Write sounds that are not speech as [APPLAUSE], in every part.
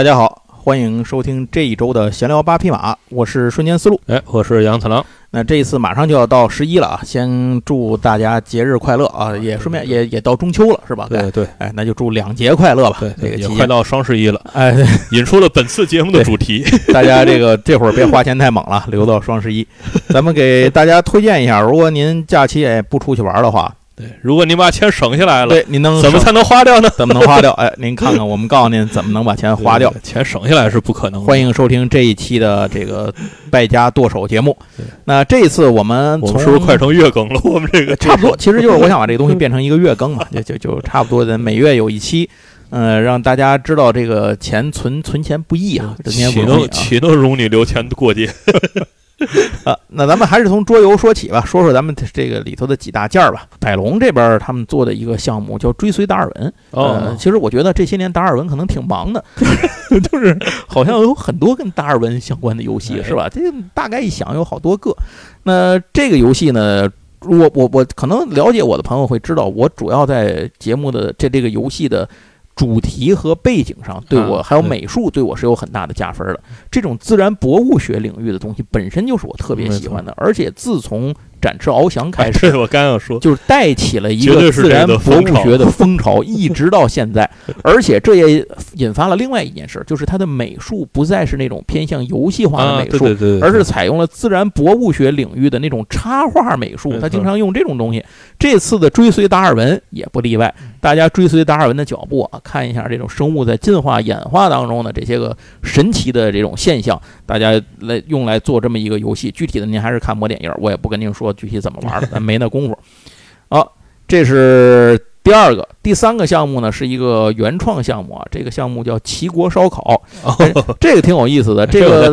大家好，欢迎收听这一周的闲聊八匹马，我是瞬间思路。哎，我是杨次郎。那这一次马上就要到十一了啊，先祝大家节日快乐啊！也顺便也也到中秋了，是吧？对对，哎，那就祝两节快乐吧。对，这个也快到双十一了，哎，[LAUGHS] 引出了本次节目的主题。大家这个这会儿别花钱太猛了，留到双十一。[LAUGHS] 咱们给大家推荐一下，如果您假期也不出去玩的话。对，如果您把钱省下来了，对，您能怎么才能花掉呢？[LAUGHS] 怎么能花掉？哎，您看看，我们告诉您 [LAUGHS] 怎么能把钱花掉。钱省下来是不可能。欢迎收听这一期的这个败家剁手节目。那这一次我们我们是不是快成月更了？[LAUGHS] 我们这个差不多，其实就是我想把这个东西变成一个月更嘛，就就就差不多的每月有一期，嗯，让大家知道这个钱存存钱不易啊，岂能岂能容你留钱过节？[LAUGHS] 啊，那咱们还是从桌游说起吧，说说咱们这个里头的几大件儿吧。百龙这边他们做的一个项目叫追随达尔文。呃，其实我觉得这些年达尔文可能挺忙的，[LAUGHS] 就是好像有很多跟达尔文相关的游戏，是吧？这大概一想有好多个。那这个游戏呢，我我我可能了解我的朋友会知道，我主要在节目的这这个游戏的。主题和背景上对我还有美术对我是有很大的加分的。这种自然博物学领域的东西本身就是我特别喜欢的，而且自从。展翅翱翔开始，[LAUGHS] 我刚要说，就是带起了一个自然博物学的风潮，[LAUGHS] 一直到现在。[LAUGHS] 而且这也引发了另外一件事，就是它的美术不再是那种偏向游戏化的美术，而是采用了自然博物学领域的那种插画美术。他经常用这种东西。这次的追随达尔文也不例外，大家追随达尔文的脚步啊，看一下这种生物在进化演化当中的这些个神奇的这种现象，大家来用来做这么一个游戏。具体的您还是看模点页，我也不跟您说。具体怎么玩了，咱没那功夫。好，这是第二个，第三个项目呢，是一个原创项目啊。这个项目叫齐国烧烤，这个挺有意思的。[LAUGHS] 这个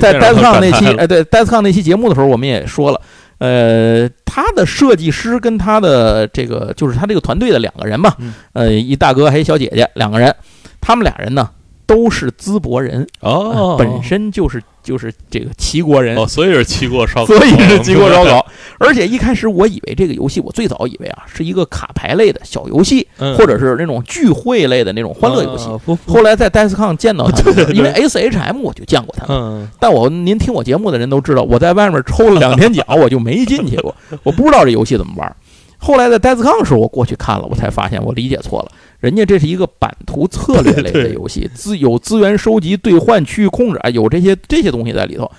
在戴斯康那期，哎，对，戴斯康那期节目的时候，我们也说了，呃，他的设计师跟他的这个就是他这个团队的两个人嘛，呃，一大哥还一小姐姐，两个人，他们俩人呢都是淄博人哦，本身就是。就是这个齐国人哦，所以是齐国烧烤，[LAUGHS] 所以是齐国烧烤。[LAUGHS] 而且一开始我以为这个游戏，我最早以为啊是一个卡牌类的小游戏，或者是那种聚会类的那种欢乐游戏。后来在 Deskcon 见到他，[LAUGHS] 因为 SHM 我就见过他们。但我您听我节目的人都知道，我在外面抽了两天奖，我就没进去过，我不知道这游戏怎么玩。后来在 Deskcon 时候，我过去看了，我才发现我理解错了。人家这是一个版图策略类的游戏，资有资源收集、兑换、区域控制啊，有这些这些东西在里头。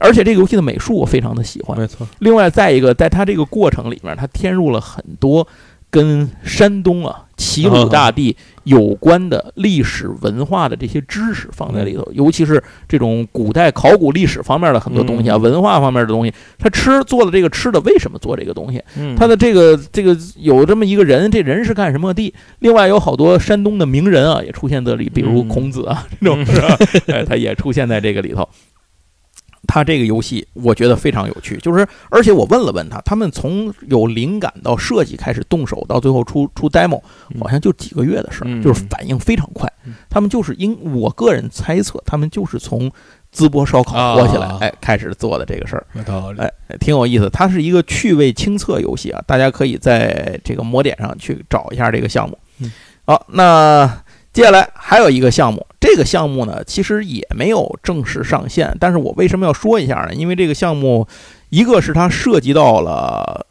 而且这个游戏的美术我非常的喜欢。没错。另外，再一个，在它这个过程里面，它添入了很多。跟山东啊齐鲁大地有关的历史文化的这些知识放在里头，尤其是这种古代考古历史方面的很多东西啊，文化方面的东西。他吃做的这个吃的，为什么做这个东西？他的这个这个有这么一个人，这人是干什么的？另外有好多山东的名人啊，也出现在里，比如孔子啊这种，是 [LAUGHS] 吧，他也出现在这个里头。他这个游戏我觉得非常有趣，就是而且我问了问他，他们从有灵感到设计开始动手，到最后出出 demo，好像就几个月的事儿，就是反应非常快。他们就是因我个人猜测，他们就是从淄博烧烤火起来，哎，开始做的这个事儿，哎，挺有意思。它是一个趣味轻测游戏啊，大家可以在这个魔点上去找一下这个项目。好，那。接下来还有一个项目，这个项目呢，其实也没有正式上线。但是我为什么要说一下呢？因为这个项目，一个是它涉及到了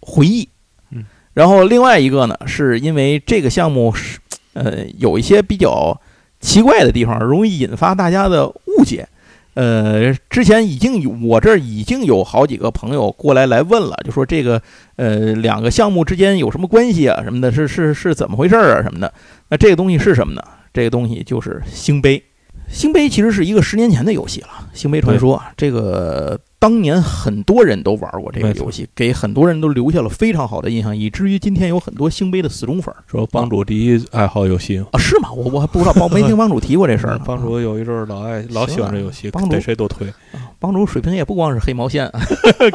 回忆，嗯，然后另外一个呢，是因为这个项目是，呃，有一些比较奇怪的地方，容易引发大家的误解。呃，之前已经有我这儿已经有好几个朋友过来来问了，就说这个呃两个项目之间有什么关系啊什么的，是是是怎么回事啊什么的。这个东西是什么呢？这个东西就是星杯。星杯其实是一个十年前的游戏了，《星杯传说》这个。当年很多人都玩过这个游戏，给很多人都留下了非常好的印象，以至于今天有很多星杯的死忠粉说帮主第一爱好游戏啊，是吗？我我还不知道，帮没听 [LAUGHS] 帮主提过这事儿呢。帮主有一阵儿老爱老喜欢这游戏，帮主谁都推。帮主水平也不光是黑毛线，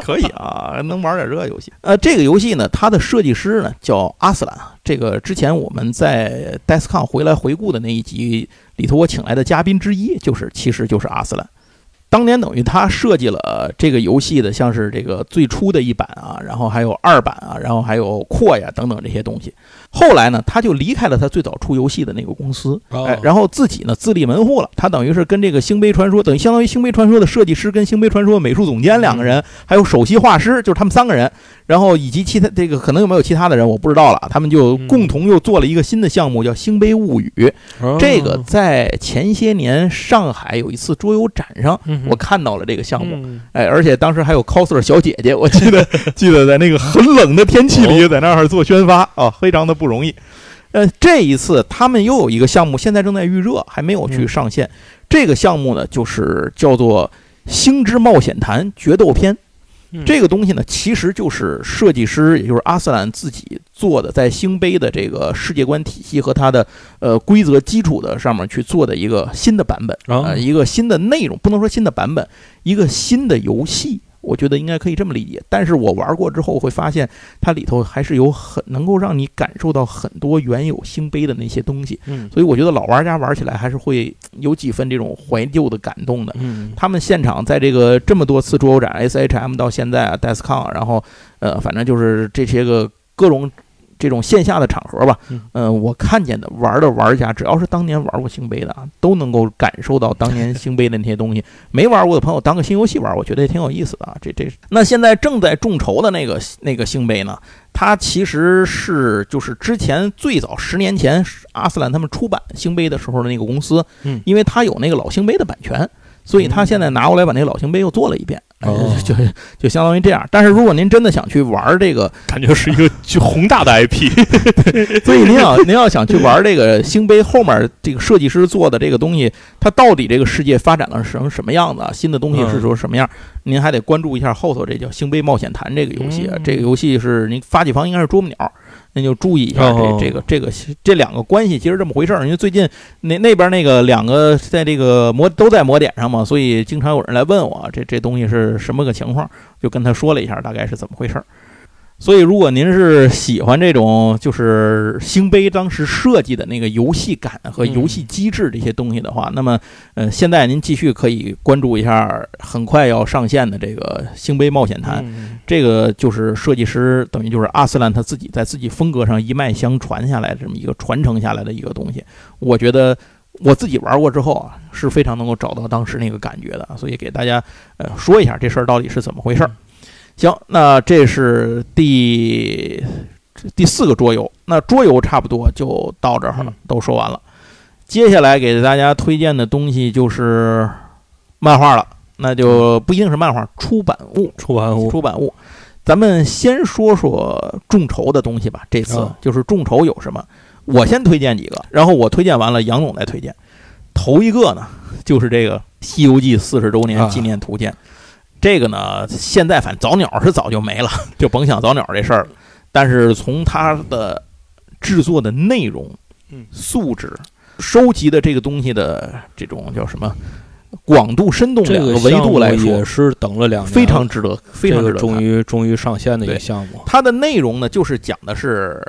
可以啊，能玩点这游戏。呃，这个游戏呢，它的设计师呢叫阿斯兰，这个之前我们在 Deskcon 回来回顾的那一集里头，我请来的嘉宾之一就是，其实就是阿斯兰。当年等于他设计了这个游戏的，像是这个最初的一版啊，然后还有二版啊，然后还有扩呀等等这些东西。后来呢，他就离开了他最早出游戏的那个公司，哦哎，然后自己呢自立门户了。他等于是跟这个《星杯传说》等于相当于《星杯传说》的设计师跟《星杯传说》美术总监两个人，还有首席画师，就是他们三个人，然后以及其他这个可能有没有其他的人我不知道了。他们就嗯共同又做了一个新的项目，叫《星杯物语》。哦这个在前些年上海有一次桌游展上，嗯我看到了这个项目。嗯哎，而且当时还有 coser 小姐姐，我记得 [LAUGHS] 记得在那个很冷的天气里，在那儿做宣发啊，非常的不容易。呃，这一次他们又有一个项目，现在正在预热，还没有去上线。这个项目呢，就是叫做《星之冒险团决斗篇》。嗯这个东西呢，其实就是设计师，也就是阿斯兰自己做的，在星杯的这个世界观体系和它的呃规则基础的上面去做的一个新的版本啊呃，一个新的内容，不能说新的版本，一个新的游戏。我觉得应该可以这么理解，但是我玩过之后会发现，它里头还是有很能够让你感受到很多原有星杯的那些东西，嗯所以我觉得老玩家玩起来还是会有几分这种怀旧的感动的。嗯他们现场在这个这么多次桌游展，SHM 到现在啊，DESCON，然后呃，反正就是这些个各种这种线下的场合吧，嗯呃，我看见的玩的玩家，只要是当年玩过星杯的啊，都能够感受到当年星杯的那些东西。没玩过的朋友当个新游戏玩，我觉得也挺有意思的啊。这这，那现在正在众筹的那个那个星杯呢，它其实是就是之前最早十年前阿斯兰他们出版星杯的时候的那个公司，嗯因为它有那个老星杯的版权。所以他现在拿过来把那个老星杯又做了一遍，哎哦就就相当于这样。但是如果您真的想去玩这个，[LAUGHS] 感觉是一个巨宏大的 IP。[LAUGHS] 所以您要您要想去玩这个星杯后面这个设计师做的这个东西，它到底这个世界发展了成什么样子啊？新的东西是说什么样？您还得关注一下后头这叫《星杯冒险坛》这个游戏这个游戏是您发起方应该是啄木鸟，您就注意一下哦这这个这个这两个关系其实这么回事儿。因为最近那那边那个两个在这个魔都在魔点上嘛，所以经常有人来问我这这东西是什么个情况，就跟他说了一下大概是怎么回事儿。所以，如果您是喜欢这种就是星杯当时设计的那个游戏感和游戏机制这些东西的话，那么，呃，现在您继续可以关注一下很快要上线的这个星杯冒险坛。嗯这个就是设计师等于就是阿斯兰他自己在自己风格上一脉相传下来的这么一个传承下来的一个东西。我觉得我自己玩过之后啊，是非常能够找到当时那个感觉的，所以给大家呃说一下这事儿到底是怎么回事儿。行，那这是第第四个桌游，那桌游差不多就到这儿了嗯，都说完了。接下来给大家推荐的东西就是漫画了，那就不一定是漫画，出版物，出版物出版物。咱们先说说众筹的东西吧。这次啊就是众筹有什么，我先推荐几个，然后我推荐完了，杨总再推荐。头一个呢，就是这个《西游记》四十周年啊纪念图鉴。这个呢，现在反正早鸟是早就没了，就甭想早鸟这事儿了。但是从它的制作的内容、嗯素质、收集的这个东西的这种叫什么广度、深度两个维度来说也，是等了两年，非常值得，非常值得。这个终于终于上线的一个项目。它的内容呢，就是讲的是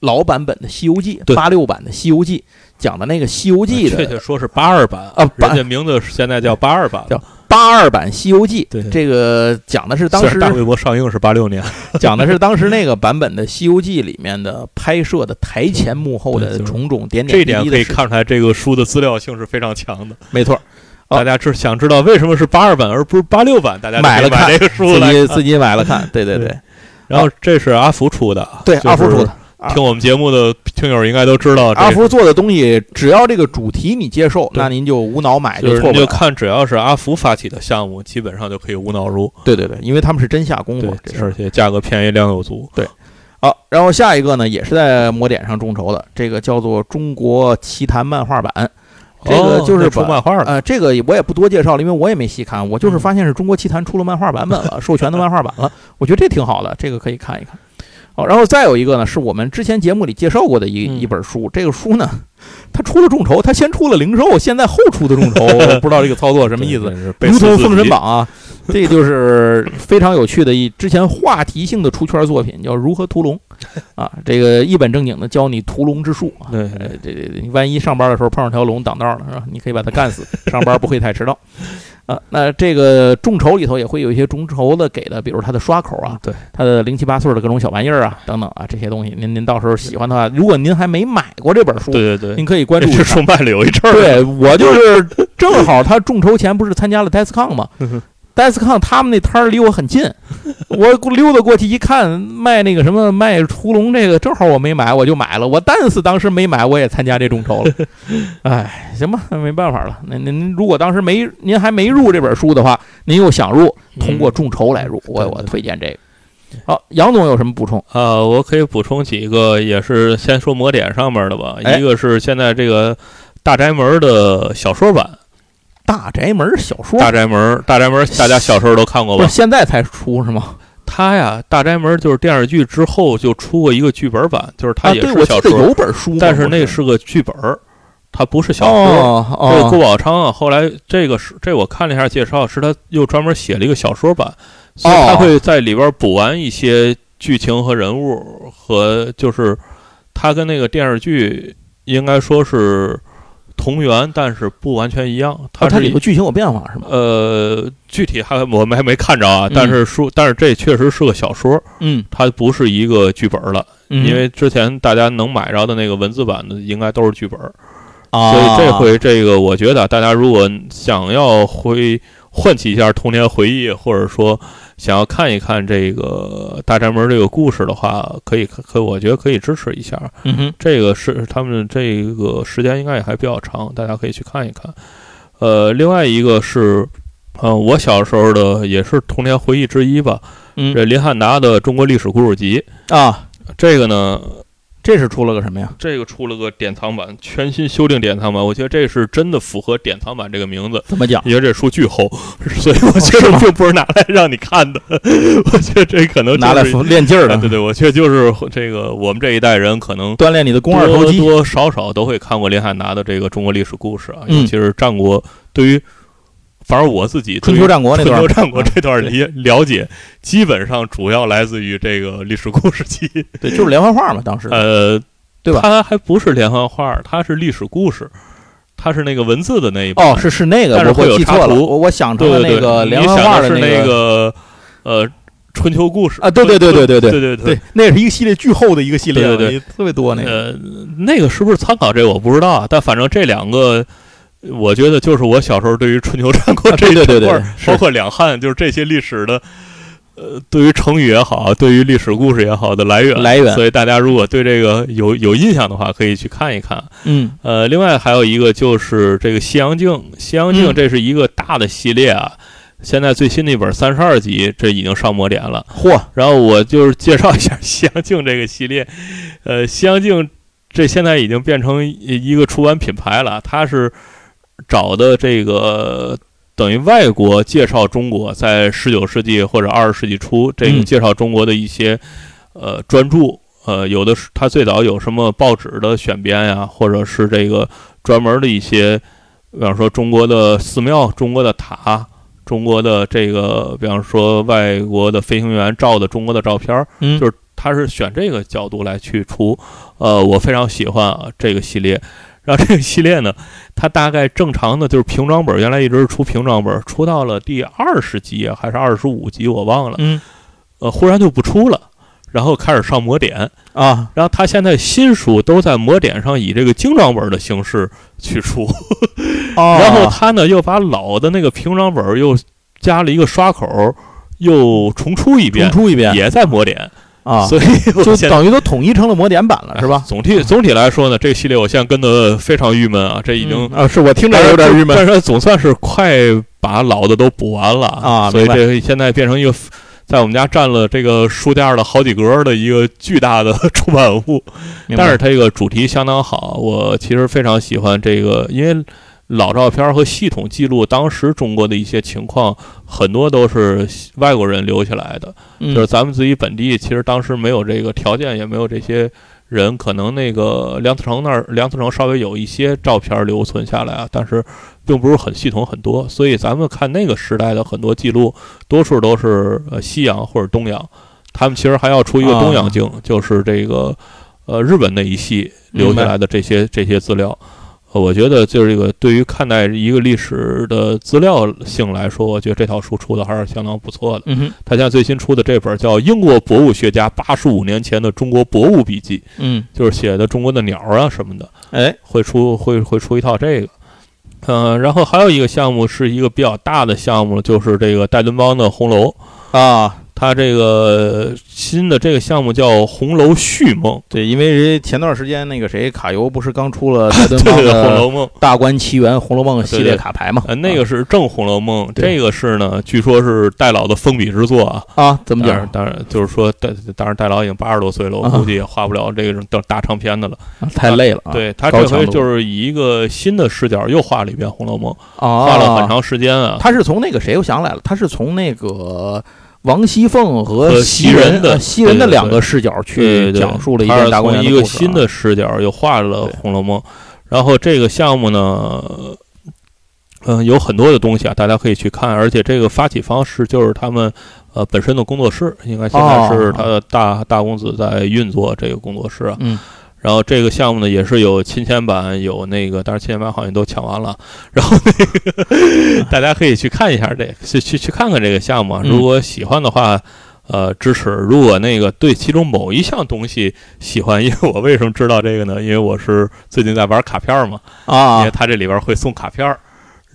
老版本的《西游记》，八六版的《西游记》，讲的那个《西游记》的确的切说是八二版啊八人家名字现在叫八二版，叫八二版《西游记》。对这个讲的是当时大规模上映是八六年，[LAUGHS] 讲的是当时那个版本的《西游记》里面的拍摄的台前幕后的种种点点滴滴的事情。点可以看出来这个书的资料性是非常强的。没错，哦大家知想知道为什么是八二版而不是八六版，大家买了看买这个书自。己自己买了看。[LAUGHS] 对对对然后这是阿福出的，对，阿福出的。啊听我们节目的听友应该都知道，阿福做的东西，只要这个主题你接受，那您就无脑买，就是错不了。你就看，只要是阿福发起的项目，基本上就可以无脑入。对对对，因为他们是真下功夫，而且价格便宜，量又足。对好，然后下一个呢，也是在魔点上众筹的，这个叫做《中国奇谭漫画版》。这个就是出漫画了，呃，这个我也不多介绍了，因为我也没细看，我就是发现是中国奇谭出了漫画版本了，[LAUGHS] 授权的漫画版了，我觉得这挺好的，这个可以看一看。好，然后再有一个呢，是我们之前节目里介绍过的一嗯一本书，这个书呢，它出了众筹，它先出了零售，现在后出的众筹，我不知道这个操作什么意思。如同《封神榜》啊，这就是非常有趣的一之前话题性的出圈作品，叫《如何屠龙》啊，这个一本正经的教你屠龙之术啊。对呃，这这你万一上班的时候碰上条龙挡道了，是吧？你可以把它干死，上班不会太迟到。[LAUGHS] 啊，那这个众筹里头也会有一些众筹的给的，比如他的刷口啊，对，它的零七八碎的各种小玩意儿啊，等等啊，这些东西，您您到时候喜欢的话，如果您还没买过这本书，对对对，您可以关注一下。这书卖了有一阵儿，对 [LAUGHS] 我就是正好他众筹前不是参加了 DESCON 嘛 [LAUGHS]，DESCON 他们那摊儿离我很近，我溜达过去一看，卖那个什么卖屠龙这个，正好我没买，我就买了。我但是当时没买，我也参加这众筹了。[LAUGHS] 哎，行吧，那没办法了。那您如果当时没您还没入这本书的话，您又想入，通过众筹来入，我我推荐这个。好，杨总有什么补充？呃，我可以补充几个，也是先说魔点上面的吧。哎一个是现在这个大宅门的小说版，大宅门小说，大宅门，大宅门，大家小时候都看过吧？现在才出是吗？它呀，大宅门就是电视剧之后就出过一个剧本版，就是它啊，也对，是小说，我记得有本书，但是那是个剧本儿，它不是小说。哦这个郭哦，宝昌啊，后来这个是这我看了一下介绍，是他又专门写了一个小说版，所以他哦会在里边补完一些剧情和人物和就是他跟那个电视剧应该说是同源，但是不完全一样。它它里头剧情有变化是吗？呃，具体还我们还没看着啊嗯，但是书但是这确实是个小说，嗯，它不是一个剧本了，嗯因为之前大家能买着的那个文字版的应该都是剧本。啊，所以这回这个，我觉得大家如果想要回唤起一下童年回忆，或者说想要看一看这个大宅门这个故事的话，可以可我觉得可以支持一下。嗯哼，这个是他们这个时间应该也还比较长，大家可以去看一看。呃，另外一个是，呃，我小时候的也是童年回忆之一吧。嗯这林汉达的《中国历史故事集》，啊，这个呢，这是出了个什么呀？这个出了个典藏版，全新修订典藏版，我觉得这是真的符合典藏版这个名字。怎么讲？因为这书巨厚，[LAUGHS] 所以我觉得并不是拿来让你看的。[LAUGHS] 我觉得这可能、就是、拿来练劲儿的，啊对对，我觉得就是这个我们这一代人可能锻炼你的肱二头肌。多多少少都会看过林海拿的这个中国历史故事啊，嗯尤其是战国。对于反正我自己春秋战国那段儿春秋战国这段啊理了解，基本上主要来自于这个历史故事集。对，就是连环画嘛，当时呃，对吧它还不是连环画，它是历史故事，它是那个文字的那一部。哦，是是那个，但是会有我记错了，插图我我想成了对对对，那个连环画的想的是那个个呃春秋故事啊，对对对对对对对对对，那是一个系列巨厚的一个系列，对对对，特别多那个。呃，那个是不是参考这个我不知道啊，但反正这两个。我觉得就是我小时候对于春秋战国啊 [LAUGHS] 这对对对对整块儿是包括两汉，就是这些历史的，呃，对于成语也好，对于历史故事也好的来源来源所以大家如果对这个有有印象的话，可以去看一看。嗯呃，另外还有一个就是这个《西洋镜》，《西洋镜》嗯这是一个大的系列啊。现在最新的一本三十二集，这已经上魔点了。嚯，然后我就是介绍一下《西洋镜》这个系列。呃，《西洋镜》这现在已经变成一一个出版品牌了，它是找的这个等于外国介绍中国在十九世纪或者二十世纪初这个嗯介绍中国的一些、呃专著。呃，有的是他最早有什么报纸的选编呀，或者是这个专门的一些，比方说中国的寺庙、中国的塔、中国的这个，比方说外国的飞行员照的中国的照片儿，嗯，就是他是选这个角度来去出，呃，我非常喜欢啊这个系列。然后这个系列呢，它大概正常的就是平装本，原来一直是出平装本，出到了第二十集啊还是二十五集我忘了，嗯。呃，忽然就不出了，然后开始上魔点，啊，然后他现在新书都在魔点上以这个精装本的形式去出，哦。然后他呢又把老的那个平装本又加了一个刷口，又重出一遍重，出一遍也在魔点，啊，所以 [LAUGHS] 就等于都统一成了魔点版了，是吧？[LAUGHS] 总体总体来说呢，这个系列我现在跟的非常郁闷啊，这已经嗯啊，是我听着有点郁闷但是总算是快把老的都补完了啊所以这现在变成一个在我们家占了这个书架的好几格的一个巨大的 [LAUGHS] 出版物。但是它这个主题相当好，我其实非常喜欢这个，因为老照片和系统记录当时中国的一些情况，很多都是外国人留下来的。嗯就是咱们自己本地，其实当时没有这个条件，也没有这些人，可能那个梁思成那儿，梁思成稍微有一些照片留存下来啊，但是并不是很系统很多。所以咱们看那个时代的很多记录，多数都是呃西洋或者东洋。他们其实还要出一个东洋镜，就是这个呃日本那一系留下来的这些这些资料。呃我觉得就是这个对于看待一个历史的资料性来说，我觉得这套书出的还是相当不错的。他现在最新出的这本叫《英国博物学家八十五年前的中国博物笔记》，嗯，就是写的中国的鸟啊什么的，哎，会出会会出一套这个。嗯、然后还有一个项目是一个比较大的项目，就是这个戴敦邦的红楼。啊，它这个新的这个项目叫《红楼续梦》，对，因为前段时间那个谁卡游不是刚出了戴敦邦对，《红楼梦》。《大观奇缘》《红楼梦》系列卡牌嘛？呃，那个是正《红楼梦》，对这个是呢，据说是戴老的封笔之作啊。啊，怎么讲？当然，就是说，戴当然戴老已经八十多岁了，我啊估计也画不了这种大大长篇的了。太累了啊！对他这回就是以一个新的视角又画了一遍《红楼梦》，啊，画了很长时间啊。他是从那个谁，我想起来了，他是从那个王熙凤和和袭袭人的呃袭人的两个视角去讲述了一他是遍大观从园故事啊。一个新的视角又画了《红楼梦》，然后这个项目呢，嗯、有很多的东西啊，大家可以去看，而且这个发起方式就是他们呃本身的工作室，应该现在是哦他的大大公子在运作这个工作室啊。嗯然后这个项目呢也是有亲签版，有那个，但是亲签版好像都抢完了。[LAUGHS] 然后那个大家可以去看一下这个，去去去看看这个项目如果喜欢的话，呃，支持。如果那个对其中某一项东西喜欢，因为我为什么知道这个呢？因为我是最近在玩卡片嘛，啊因啊为它这里边会送卡片儿。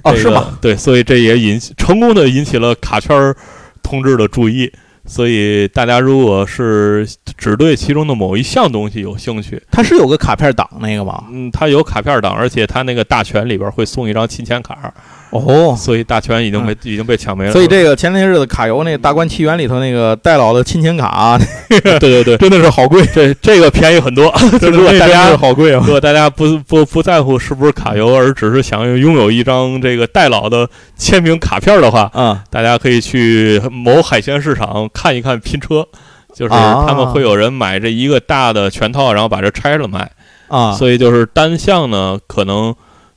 这个哦是吗？对，所以这也引起成功的引起了卡圈儿同志的注意。所以大家如果是只对其中的某一项东西有兴趣，它是有个卡片档那个吗？嗯，它有卡片档，而且它那个大全里边会送一张亲签卡，哦，所以大全已经被、已经被抢没了。所以这个前些日子卡游那个大观奇缘里头那个戴老的亲情卡啊，[LAUGHS] 对对对，[LAUGHS] 真的是好贵，这这个便宜很多。[LAUGHS] 如果大家好贵啊如！果大家不不不在乎是不是卡游，而只是想拥有一张这个戴老的签名卡片的话，啊大家可以去某海鲜市场看一看拼车。就是啊他们会有人买这一个大的全套，然后把这拆了卖，啊，所以就是单项呢，可能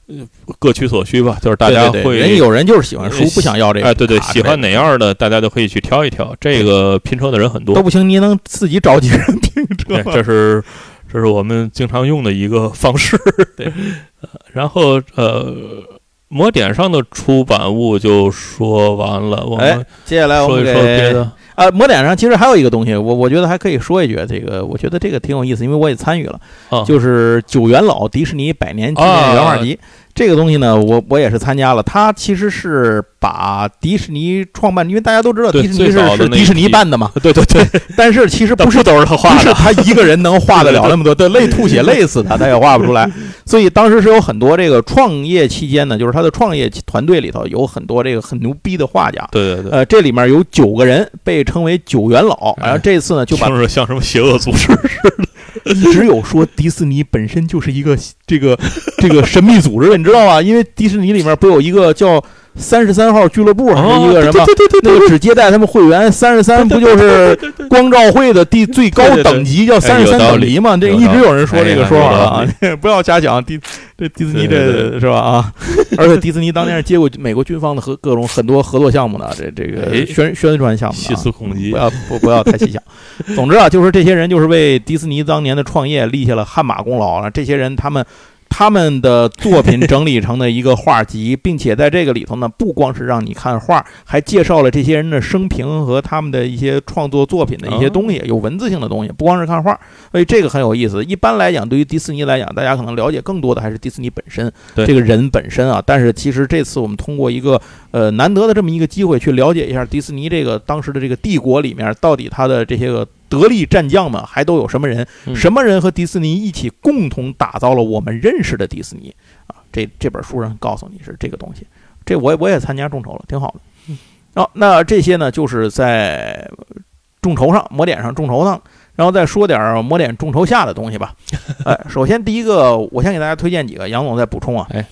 呃各取所需吧。就是大家对对对会人有人就是喜欢书，不想要这个哎，对对，喜欢哪样的，大家都可以去挑一挑。这个拼车的人很多都，不行，你能自己找几个人拼车对，这是这是我们经常用的一个方式。对，[LAUGHS] 然后呃，魔点上的出版物就说完了，我哎们接下来我们说一说别的。啊，魔脸上其实还有一个东西，我我觉得还可以说一句，这个我觉得这个挺有意思，因为我也参与了，啊就是九元老迪士尼百年纪念啊原画集。这个东西呢，我我也是参加了。它其实是把迪士尼创办，因为大家都知道对迪士尼是迪士尼办的嘛，对对对，[LAUGHS] 但是其实 [LAUGHS] 不是都是他画的，他一个人能画得了那么多，对，累吐血累死他，他也画不出来。[LAUGHS] 所以当时是有很多这个创业期间呢，就是他的创业团队里头有很多这个很牛逼的画家。对对对，呃，这里面有九个人被称为九元老，哎然后这次呢就把听着像什么邪恶组织 [LAUGHS] 只有说迪士尼本身就是一个这个这个神秘组织，你知道吗？因为迪士尼里面不有一个叫三十三号俱乐部还是一个什么？对对对那个只接待他们会员，三十三不就是光照会的第最高等级叫三十三等级嘛？这一直有人说这个说法啊，[LAUGHS] 不要瞎讲。迪这迪士尼这是吧啊？[LAUGHS] 而且迪士尼当年是接过美国军方的和各种很多合作项目的，这这个哎宣宣传项目细啊。思恐极不。要不不要太细想。总之啊，就是这些人就是为迪士尼当年的创业立下了汗马功劳了。这些人他们他们的作品整理成的一个画集，并且在这个里头呢，不光是让你看画，还介绍了这些人的生平和他们的一些创作作品的一些东西，有文字性的东西，不光是看画。所以这个很有意思。一般来讲，对于迪士尼来讲，大家可能了解更多的还是迪士尼本身，这个人本身啊。但是其实这次我们通过一个呃难得的这么一个机会，去了解一下迪士尼这个当时的这个帝国里面，到底他的这些个得力战将们还都有什么人？嗯什么人和迪士尼一起共同打造了我们认识的迪士尼啊？这这本书上告诉你是这个东西。这我也我也参加众筹了，挺好的。嗯好、那这些呢，就是在众筹上、魔点上众筹上，然后再说点儿魔点众筹下的东西吧。[LAUGHS] 哎，首先第一个，我先给大家推荐几个，杨总再补充啊。哎，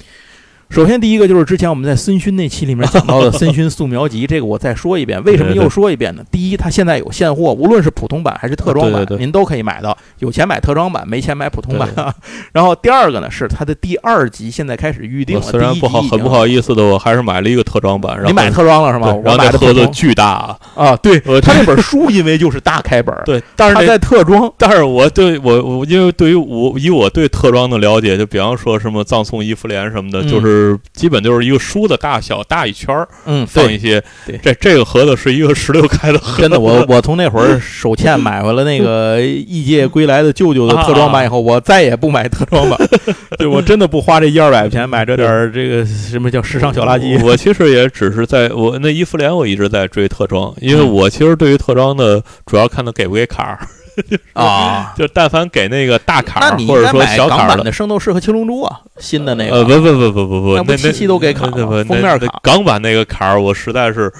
首先，第一个就是之前我们在森勋那期里面讲到的森勋素描集，这个我再说一遍。为什么又说一遍呢？第一，它现在有现货，无论是普通版还是特装版，您都可以买到。有钱买特装版，没钱买普通版。[LAUGHS] 然后第二个呢，是它的第二集现在开始预定了。虽然不好，很不好意思的，我还是买了一个特装版。你买特装了是吗？然后买的盒子巨大啊啊！对，他那本书因为就是大开本，[LAUGHS] 对，但是他在特装。但是我对我我因为对于我以我对特装的了解，就比方说什么葬送伊芙莲什么的，就是基本就是。一个书的大小大一圈儿，嗯，放一些。对，这这个盒子是一个十六开的盒子。真的，我 [LAUGHS] 我从那会儿手欠买回了那个异界归来的舅舅的特装版以后，我再也不买特装版。[LAUGHS] 对我真的不花这一二百块钱买这点儿这个什么叫时尚小垃圾。我其实也只是在我那伊芙莲，我一直在追特装，因为我其实对于特装的主要看他给不给卡。[LAUGHS] 啊，就但凡给那个大卡，或者说小卡的《圣斗士》和《青龙珠》啊，新的那个，呃，不不不不不不，那不七七都给卡封面卡。港版那个卡，我实在是，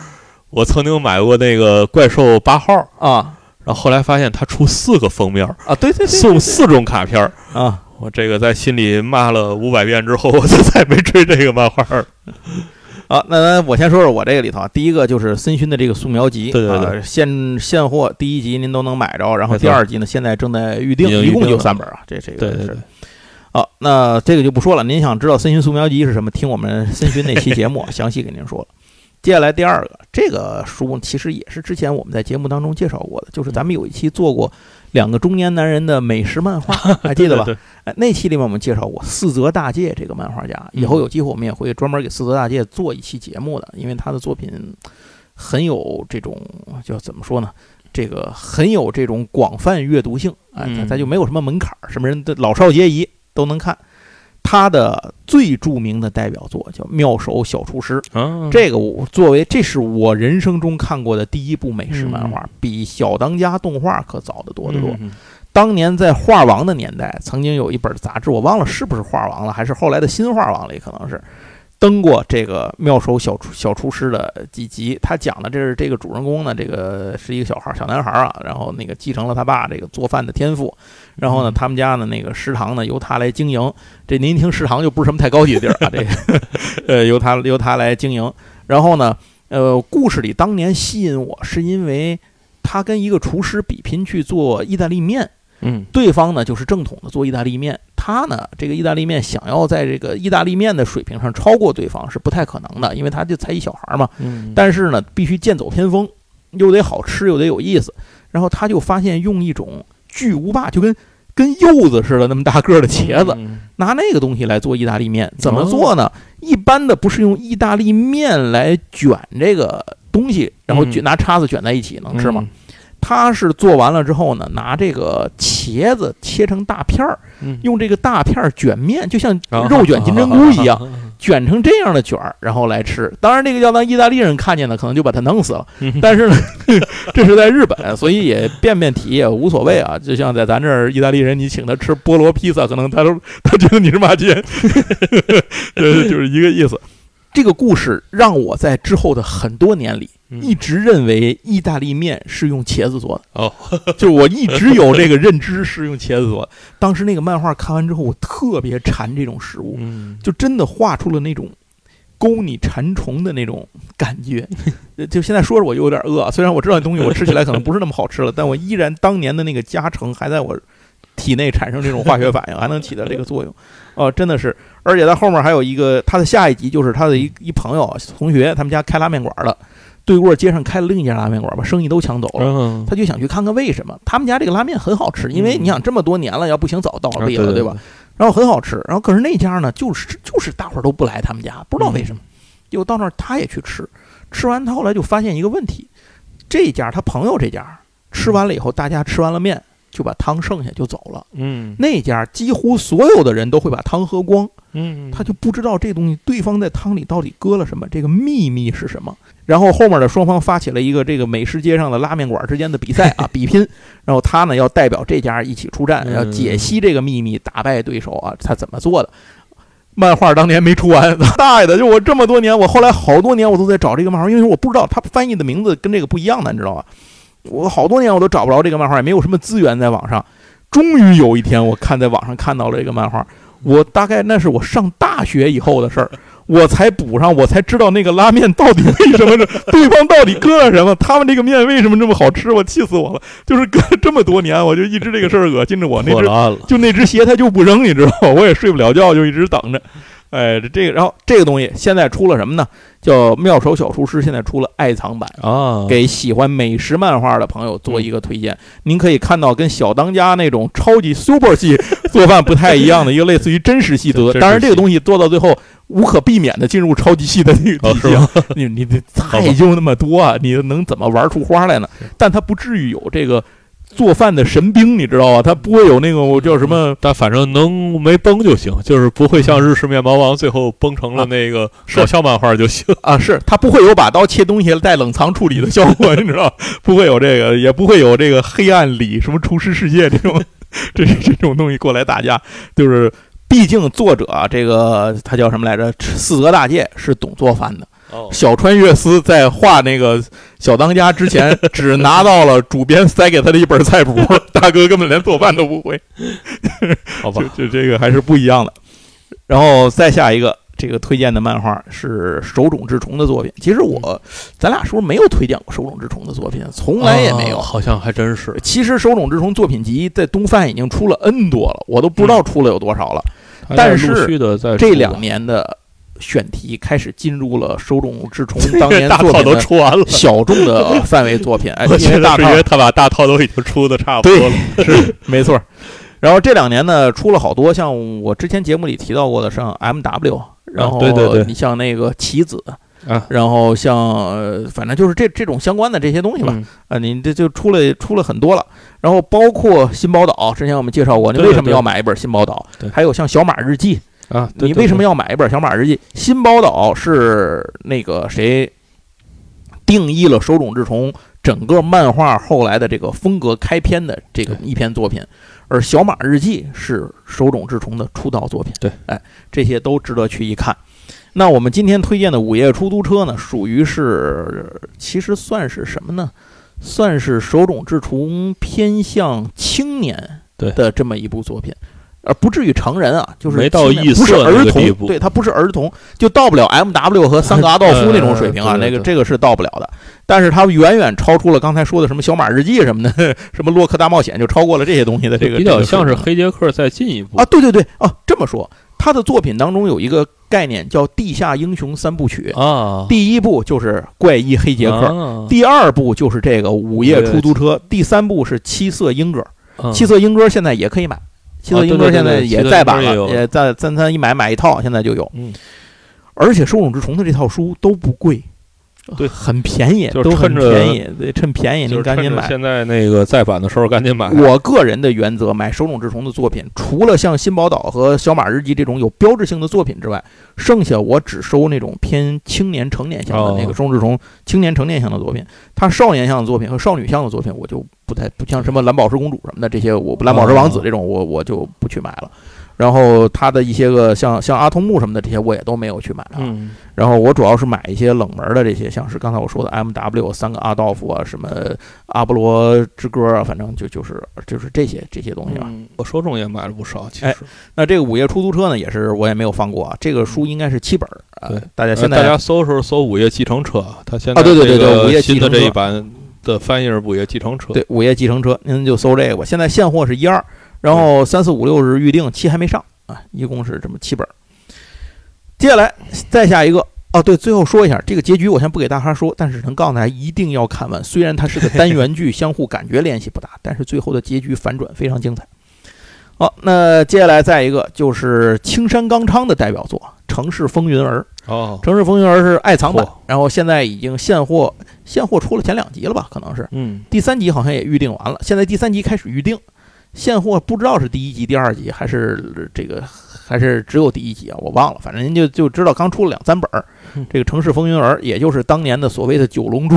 我曾经买过那个怪兽八号啊，然后后来发现他出四个封面啊，对对对，送四种卡片啊，我这个在心里骂了五百遍之后，我就再也没追这个漫画了。好，那我先说说我这个里头啊，第一个就是森勋的这个素描集，对对对，现现货第一集您都能买着，然后第二集呢现在正在预定，一共就三本啊，这这个对对对。好，那这个就不说了，您想知道森勋素描集是什么？听我们森勋那期节目 [LAUGHS] 详细给您说了。接下来第二个，这个书其实也是之前我们在节目当中介绍过的，就是咱们有一期做过两个中年男人的美食漫画，[LAUGHS] 还记得吧？哎，那期里面我们介绍过四泽大介这个漫画家，以后有机会我们也会专门给四泽大介做一期节目的，因为他的作品很有这种叫怎么说呢？这个很有这种广泛阅读性，哎，他就没有什么门槛，什么人都老少皆宜都能看。他的最著名的代表作叫《妙手小厨师》，这个我作为这是我人生中看过的第一部美食漫画，比《小当家》动画可早得多得多。当年在画王的年代，曾经有一本杂志，我忘了是不是画王了，还是后来的新画王了，也可能是。登过这个妙手小厨小厨师的几集，他讲的这是这个主人公呢，这个是一个小孩小男孩啊，然后那个继承了他爸这个做饭的天赋，然后呢，他们家的那个食堂呢由他来经营。这您一听食堂就不是什么太高级的地儿啊，这个呃由他由他来经营。然后呢，呃，故事里当年吸引我是因为他跟一个厨师比拼去做意大利面。嗯，对方呢就是正统的做意大利面，他呢这个意大利面想要在这个意大利面的水平上超过对方是不太可能的，因为他就才一小孩嘛。嗯，但是呢必须剑走偏锋，又得好吃又得有意思。然后他就发现用一种巨无霸，就跟跟柚子似的那么大个的茄子，拿那个东西来做意大利面，怎么做呢？一般的不是用意大利面来卷这个东西，然后卷拿叉子卷在一起能吃吗？他是做完了之后呢，拿这个茄子切成大片儿，用这个大片儿卷面，就像肉卷金针菇一样，卷成这样的卷儿，然后来吃。当然，这个要让意大利人看见呢，可能就把他弄死了。但是呢，这是在日本，所以也变变体也无所谓啊。就像在咱这儿，意大利人你请他吃菠萝披萨，可能他都他觉得你是马杰，就是一个意思。这个故事让我在之后的很多年里。一直认为意大利面是用茄子做的哦，[LAUGHS] [LAUGHS] 就是我一直有这个认知是用茄子做的。当时那个漫画看完之后，我特别馋这种食物，就真的画出了那种勾你馋虫的那种感觉。[LAUGHS] 就现在说着我有点饿，虽然我知道那东西我吃起来可能不是那么好吃了，但我依然当年的那个加成还在我体内产生这种化学反应，还能起到这个作用。哦，真的是，而且他后面还有一个他的下一集，就是他的一一朋友同学，他们家开拉面馆的。对过街上开了另一家拉面馆，把生意都抢走了。他就想去看看为什么他们家这个拉面很好吃，因为你想这么多年了，要不行早倒闭了，对吧？然后很好吃，然后可是那家呢，就是就是大伙儿都不来他们家，不知道为什么。又到那儿他也去吃，吃完他后来就发现一个问题：这家他朋友这家吃完了以后，大家吃完了面就把汤剩下就走了。嗯，那家几乎所有的人都会把汤喝光。嗯，他就不知道这东西对方在汤里到底搁了什么，这个秘密是什么。然后后面的双方发起了一个这个美食街上的拉面馆之间的比赛 [LAUGHS] 啊，比拼。然后他呢要代表这家一起出战，要解析这个秘密，打败对手啊，他怎么做的？漫画当年没出完，[LAUGHS] 大爷的！就我这么多年，我后来好多年我都在找这个漫画，因为我不知道他翻译的名字跟这个不一样的，你知道吧？我好多年我都找不着这个漫画，也没有什么资源在网上。终于有一天，我看在网上看到了这个漫画。我大概那是我上大学以后的事儿。我才补上，我才知道那个拉面到底为什么呢？对方到底搁了什么？他们这个面为什么这么好吃？我气死我了！[LAUGHS] 就是隔了这么多年，我就一直这个事儿恶心着我。那只就那只鞋他就不扔，你知道吗？[LAUGHS] 我也睡不了觉，就一直等着。哎，这这个，然后这个东西现在出了什么呢？叫妙手小厨师，现在出了爱藏版。啊，给喜欢美食漫画的朋友做一个推荐。您可以看到跟小当家那种超级 super 系 [LAUGHS] 做饭不太一样的一个类似于真实系做真实系当然，这个东西做到最后无可避免的进入超级系的那个哦是体系。你你的菜就那么多啊，你能怎么玩出花来呢？但它不至于有这个做饭的神兵，你知道吧？它不会有那个叫什么。但反正能没崩就行，就是不会像日式面包王最后崩成了那个是搞笑漫画就行。啊，是他不会有把刀切东西带冷藏处理的效果，你知道吧？[LAUGHS] 不会有这个，也不会有这个黑暗里什么厨师世界这种，[LAUGHS] 这这种东西过来打架，就是毕竟作者啊这个他叫什么来着？四泽大介是懂做饭的，哦小川悦司在画那个小当家之前，[LAUGHS] 只拿到了主编塞给他的一本菜谱，[LAUGHS] 大哥根本连做饭都不会。好吧 [LAUGHS] 就，就这个还是不一样的。然后再下一个，这个推荐的漫画是手冢治虫的作品。其实我，咱俩是不是没有推荐过手冢治虫的作品？从来也没有。哦好像还真是。其实手冢治虫作品集在东贩已经出了 N 多了，我都不知道出了有多少了。但是这两年的选题开始进入了手冢治虫当年大套都出完了，小众的范围作品。哎，[LAUGHS] 我因为大套觉得是因为他把大套都已经出的差不多了。是 [LAUGHS] 没错。然后这两年呢，出了好多像我之前节目里提到过的，像 M W，然后对你像那个棋子，啊然后像呃反正就是这这种相关的这些东西吧。嗯啊，你这就出了出了很多了。然后包括新宝岛，之前我们介绍过，你为什么要买一本新宝岛对？还有像小马日记，啊，对你为什么要？买一本小马日记？新宝岛是那个谁定义了手冢治虫整个漫画后来的这个风格开篇的这个一篇作品，而小马日记是手冢治虫的出道作品。对，哎，这些都值得去一看。那我们今天推荐的《午夜出租车》呢，属于是其实算是什么呢？算是手冢治虫偏向青年对的这么一部作品，而不至于成人啊，就是没到不是儿童，对，他不是儿童，就到不了 M W 和三个阿道夫那种水平啊，[LAUGHS] 那个这个是到不了的。但是他远远超出了刚才说的什么小马日记什么的，[LAUGHS] 什么洛克大冒险，就超过了这些东西的这个比较像是黑杰克再进一步啊，对对对啊，这么说，他的作品当中有一个概念叫地下英雄三部曲，啊，第一部就是怪医黑杰克。啊第二部就是这个午夜出租车，第三部是七色莺歌。嗯七色莺歌现在也可以买，七色英歌现在也在版了，也在三三一买买一套，现在就有。嗯，而且手冢治虫的这套书都不贵，对很便宜，就是都很便宜，对，趁便宜您赶紧买。现在那个再版的时候赶紧买。我个人的原则，买手冢治虫的作品，除了像《新宝岛》和《小马日记》这种有标志性的作品之外，剩下我只收那种偏青年成年向的那个哦手冢治虫青年成年向的作品。他少年向的作品和少女向的作品，我就不太不像什么蓝宝石公主什么的这些，我蓝宝石王子这种，我我就不去买了。然后他的一些个像像阿童木什么的这些，我也都没有去买啊。嗯，然后我主要是买一些冷门的这些，像是刚才我说的 M W 三个阿道夫啊，什么阿波罗之歌啊，反正就就是就是这些这些东西吧。嗯我手中也买了不少，其哎实。那这个午夜出租车呢，也是我也没有放过啊。这个书应该是七本儿啊对，大家现在呃大家搜的时候搜《午夜计程车》，它现在啊对对对对午夜计新的程车这一版的翻译是《午夜计程车》。对午夜计程车，您就搜这个吧。现在现货是一二，然后三四五六是预定，七还没上啊，一共是这么七本儿。接下来再下一个。啊，对，最后说一下这个结局，我先不给大家说，但是能告诉大家一定要看完。虽然它是个单元剧，相互感觉联系不大，但是最后的结局反转非常精彩。好，那接下来再一个就是青山刚昌的代表作《城市风云儿》。哦，《城市风云儿》是爱藏版，然后现在已经现货，现货出了前两集了吧？可能是嗯，第三集好像也预定完了，现在第三集开始预定，现货不知道是第一集、第二集还是这个还是只有第一集啊，我忘了，反正您就就知道刚出了两三本儿嗯。这个《城市风云儿》也就是当年的所谓的九龙珠，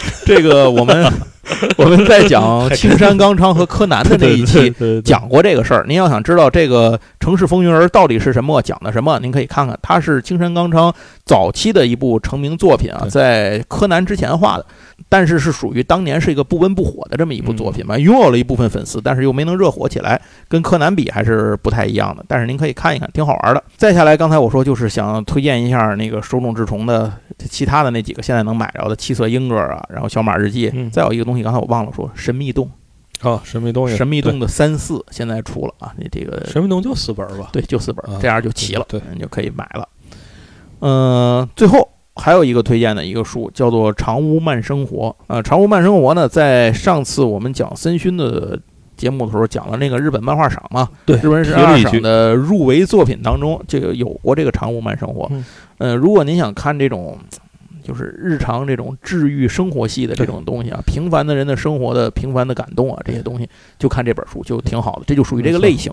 [LAUGHS] 这个我们 [LAUGHS] 我们在讲青山刚昌和柯南的那一期讲过这个事儿。您要想知道这个《城市风云儿》到底是什么，讲的什么，您可以看看，它是青山刚昌早期的一部成名作品啊，在柯南之前画的，但是是属于当年是一个不温不火的这么一部作品嘛，拥有了一部分粉丝，但是又没能热火起来，跟柯南比还是不太一样的。但是您可以看一看，挺好玩的。再下来，刚才我说就是想推荐一下那个手冢治虫的其他的那几个现在能买着的《七色婴儿》啊，然后《小马日记》嗯再有一个东西，刚才我忘了说，《神秘洞》。啊，神秘洞也神秘洞的三四现在出了啊，你这个神秘洞就四本儿吧，对就四本啊，这样就齐了，对，你就可以买了。嗯，最后还有一个推荐的一个书叫做《长屋慢生活》啊，《长屋慢生活》呢，在上次我们讲森勋的节目的时候讲了那个日本漫画赏嘛，对日本是提了一句二赏的入围作品当中，这个有过这个《长屋慢生活》。嗯呃，如果您想看这种。就是日常这种治愈生活系的这种东西啊，平凡的人的生活的平凡的感动啊，这些东西就看这本书就挺好的，这就属于这个类型。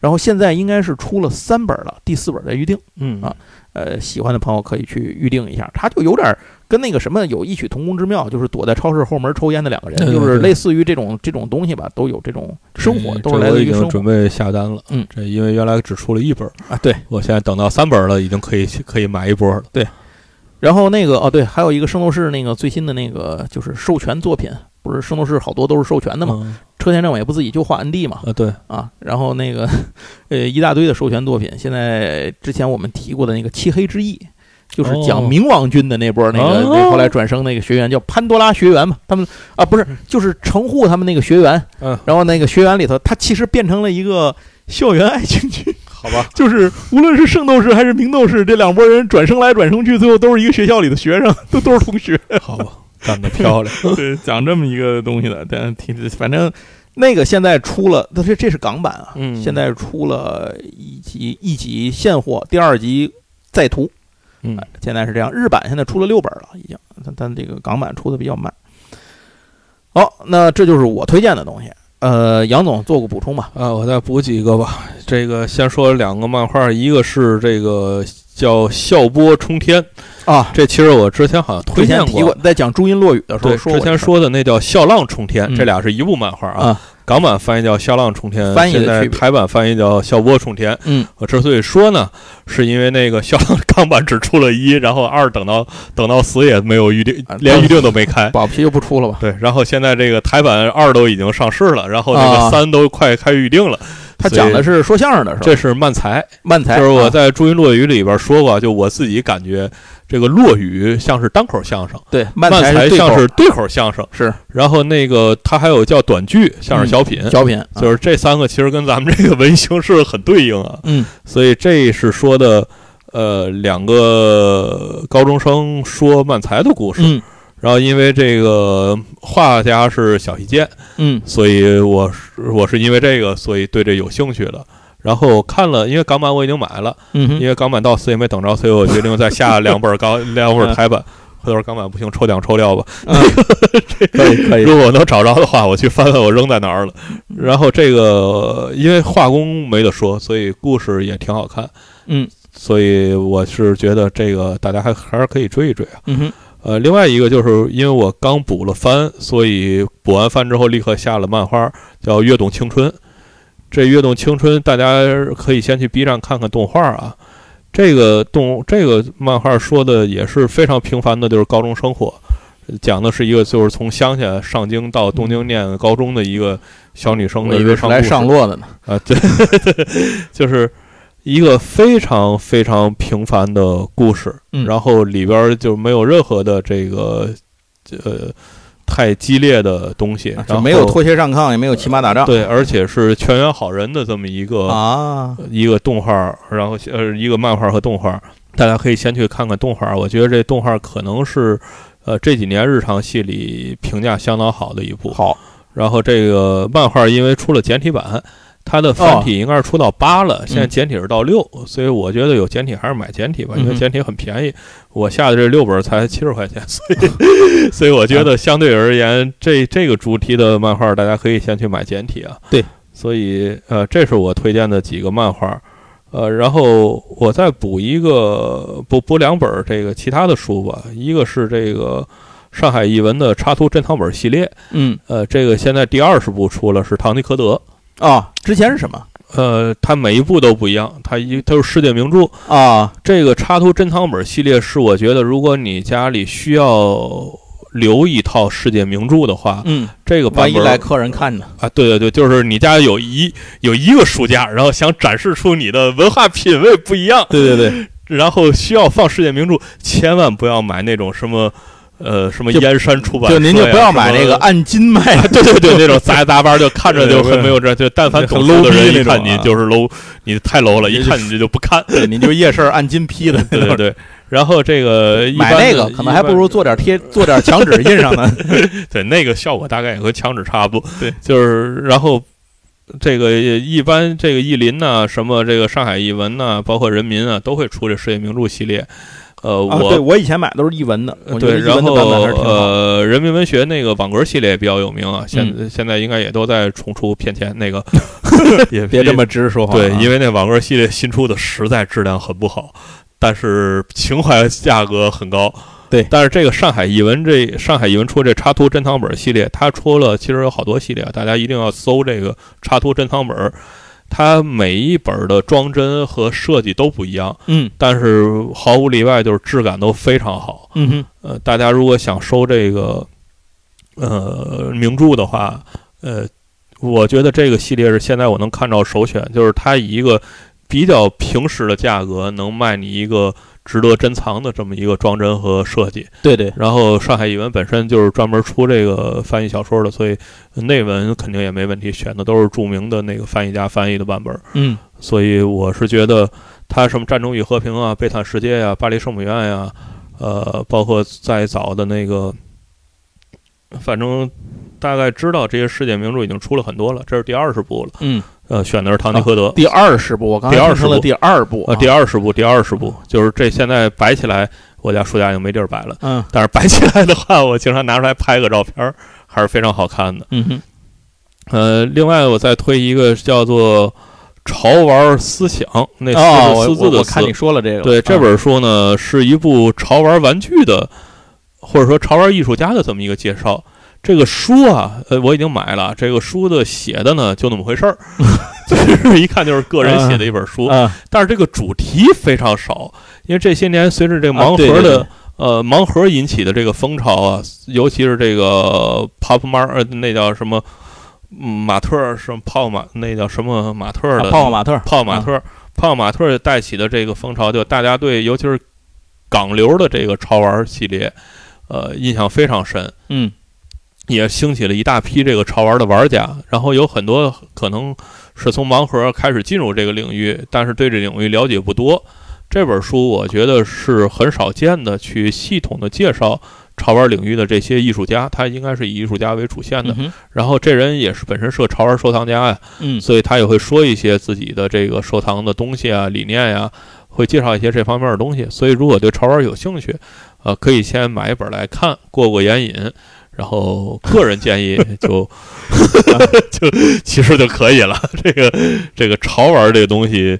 然后现在应该是出了三本了，第四本在预定，嗯啊呃，喜欢的朋友可以去预定一下。它就有点跟那个什么有异曲同工之妙，就是躲在超市后门抽烟的两个人，对对就是类似于这种这种东西吧，都有这种生活，嗯都是来自于生活经准备下单了，嗯，这因为原来只出了一本儿，啊。对，我现在等到三本儿了，已经可以可以买一波了。然后那个哦，对，还有一个圣斗士那个最新的那个就是授权作品，不是圣斗士好多都是授权的嘛？嗯车田正美不自己就画 ND 嘛？啊，对，啊，然后那个 [LAUGHS] 呃一大堆的授权作品，现在之前我们提过的那个漆黑之翼。就是讲哦冥王军的那波，那个后来转生那个学员叫潘多拉学员嘛，他们啊不是，就是城户他们那个学员，嗯，然后那个学员里头，他其实变成了一个校园爱情剧，好吧，[LAUGHS] 就是无论是圣斗士还是明斗士，这两拨人转生来转生去，最后都是一个学校里的学生，都都是同学。好吧，干得漂亮。对，讲这么一个东西的，但挺反正那个现在出了，这这是港版啊，嗯现在出了一集一集现货，第二集在途，嗯哎，现在是这样。日版现在出了六本了，已经，但但这个港版出的比较慢。好，那这就是我推荐的东西。呃，杨总做个补充吧。啊，我再补几个吧。这个先说两个漫画，一个是这个叫《笑波冲天》啊，这其实我之前好像推荐过，在讲朱音落雨的时候，说之前说的那叫《笑浪冲天》，嗯这俩是一部漫画啊。啊，港版翻译叫《笑浪冲天》，翻译现在台版翻译叫《笑波冲天》。嗯，我之所以说呢，是因为那个《笑浪》港版只出了一，然后二等到等到死也没有预定啊，连预定都没开。[LAUGHS] 保皮就不出了吧？对，然后现在这个台版二都已经上市了，然后那啊个三都快开预定了。他讲的是说相声的是吧？这是漫才，漫才，就是我啊在《朱云落雨》里边说过，就我自己感觉这个落雨像是单口相声，对漫漫才像是对口相声，是然后那个他还有叫短剧，像是小品，小品，啊就是这三个其实跟咱们这个文形是很对应啊，嗯所以这是说的呃两个高中生说漫才的故事，嗯然后因为这个画家是小西健，嗯所以我是我是因为这个，所以对这有兴趣了。然后看了，因为港版我已经买了，嗯因为港版到死也没等着，所以我决定再下 [LAUGHS] 两本港 [LAUGHS] 两本台版。回头港版不行，抽奖抽掉吧。嗯可以可以，如果能找着的话，我去翻翻我扔在哪儿了。然后这个因为画工没得说，所以故事也挺好看。嗯所以我是觉得这个大家还还是可以追一追啊。嗯哼呃，另外一个就是因为我刚补了番，所以补完番之后立刻下了漫画，叫《跃动青春》。这《跃动青春》大家可以先去 B 站看看动画啊。这个动这个漫画说的也是非常平凡的，就是高中生活，讲的是一个就是从乡下上京到东京念高中的一个小女生的一个上来上落的呢。啊，对，[LAUGHS] 就是一个非常非常平凡的故事，嗯然后里边儿就没有任何的这个呃太激烈的东西，然后啊就没有脱鞋上炕，也没有骑马打仗。对，而且是全员好人的这么一个、啊，一个动画，然后呃一个漫画和动画，大家可以先去看看动画，我觉得这动画可能是呃这几年日常系里评价相当好的一部。好，然后这个漫画因为出了简体版，它的繁体应该是出到八了，现在简体是到六，所以我觉得有简体还是买简体吧，因为简体很便宜。我下的这六本才七十块钱，所以 [LAUGHS] 所以我觉得相对而言，这这个主题的漫画大家可以先去买简体啊。对，所以呃，这是我推荐的几个漫画。呃，然后我再补一个补补两本这个其他的书吧，一个是这个《上海译文的插图珍藏本系列。嗯呃，这个现在第二十部出了，是《唐吉诃德》。啊，之前是什么呃，它每一部都不一样，它一它是世界名著。啊？这个插图珍藏本系列是我觉得，如果你家里需要留一套世界名著的话，嗯，这个版本万一来客人看呢？啊，对对对，就是你家有一有一个书架，然后想展示出你的文化品味不一样，对对对，然后需要放世界名著，千万不要买那种什么。呃，什么燕山出版社就，您就不要买那个按斤卖，[LAUGHS] 对对对，那种杂杂八就看着就没有这，就但凡很懂 low 书的人一看你就是 low，你太 low 了，一看你这就不看。对，您就夜市按斤批的，[LAUGHS] 对对对，然后这个一买那个可能还不如做点贴，做点墙纸印上呢。[LAUGHS] 对那个效果大概也和墙纸差不多。对，就是然后这个一般这个译林呐，什么这个上海译文呐，包括人民啊，都会出这世界名著系列。呃，啊，我对我以前买的都是译文的，我觉得对，然后。呃，人民文学那个网格系列也比较有名啊，现、嗯现在应该也都在重出骗钱那个，[LAUGHS] 也 [LAUGHS] 别这么直说话啊。对，因为那网格系列新出的实在质量很不好，但是情怀价格很高。对但是这个上海译文这上海译文出这插图珍藏本系列，它出了其实有好多系列，大家一定要搜这个插图珍藏本。它每一本的装帧和设计都不一样，嗯但是毫无例外就是质感都非常好。嗯哼呃，大家如果想收这个呃名著的话，呃，我觉得这个系列是现在我能看到首选，就是它以一个比较平实的价格能卖你一个值得珍藏的这么一个装帧和设计。对对，然后上海译文本身就是专门出这个翻译小说的，所以内文肯定也没问题，选的都是著名的那个翻译家翻译的版本。嗯所以我是觉得他什么《战争与和平》啊，《悲惨世界》呀，《巴黎圣母院》呀，呃，包括再早的那个，反正大概知道这些世界名著已经出了很多了，这是第二十部了。嗯，呃，选的是《唐吉诃德》第二十部，我刚才第二十了第二部呃，第二十部，第二十部就是这现在摆起来，我家书架就没地儿摆了。嗯但是摆起来的话，我经常拿出来拍个照片儿，还是非常好看的。嗯哼呃，另外我再推一个叫做《潮玩思想》，那四哦，是我四字的四我我看你说了这个了，对，这啊本书呢是一部潮玩玩具的，或者说潮玩艺术家的这么一个介绍。这个书啊，呃，我已经买了。这个书的写的呢，就那么回事儿，[LAUGHS] 就是一看就是个人写的一本书。啊。但是这个主题非常少，因为这些年随着这个啊盲盒的、对对对。呃盲盒引起的这个风潮啊，尤其是这个 Pop Mar 呃那叫什么嗯马特儿什么泡马那叫什么马特儿的、啊泡泡玛特，泡马特，泡马特带起的这个风潮，就大家对尤其是港流的这个潮玩系列，呃，印象非常深，嗯也兴起了一大批这个潮玩的玩家。然后有很多可能是从盲盒开始进入这个领域，但是对这领域了解不多。这本书我觉得是很少见的，去系统的介绍潮玩领域的这些艺术家，他应该是以艺术家为主线的。嗯然后这人也是本身是个潮玩收藏家呀，嗯所以他也会说一些自己的这个收藏的东西啊、理念呀、会介绍一些这方面的东西。所以如果对潮玩有兴趣，呃，可以先买一本来看，过过眼瘾。然后个人建议 [LAUGHS] 就 [LAUGHS] 就其实就可以了。[LAUGHS] 这个这个潮玩这个东西。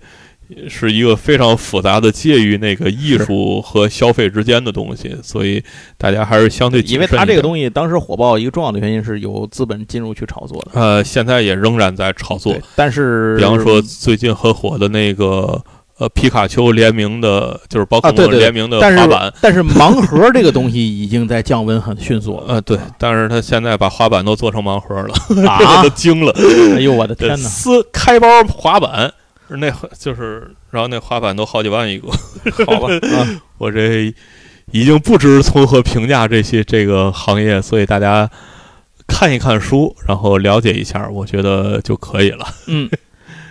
是一个非常复杂的介于那个艺术和消费之间的东西，所以大家还是相对因为它这个东西当时火爆一个重要的原因是有资本进入去炒作的，呃，现在也仍然在炒作。但是比方说最近很火的那个呃皮卡丘联名的，就是宝可梦联名的但是滑板。但是盲盒这个东西已经在降温很迅速了 [LAUGHS] 呃，对，但是他现在把滑板都做成盲盒了，[LAUGHS] 啊都！惊了。哎呦我的天哪！撕开包滑板，那就是，然后那滑板都好几万一个。[LAUGHS] 好吧，啊，我这已经不知从何评价这些这个行业，所以大家看一看书，然后了解一下，我觉得就可以了。嗯，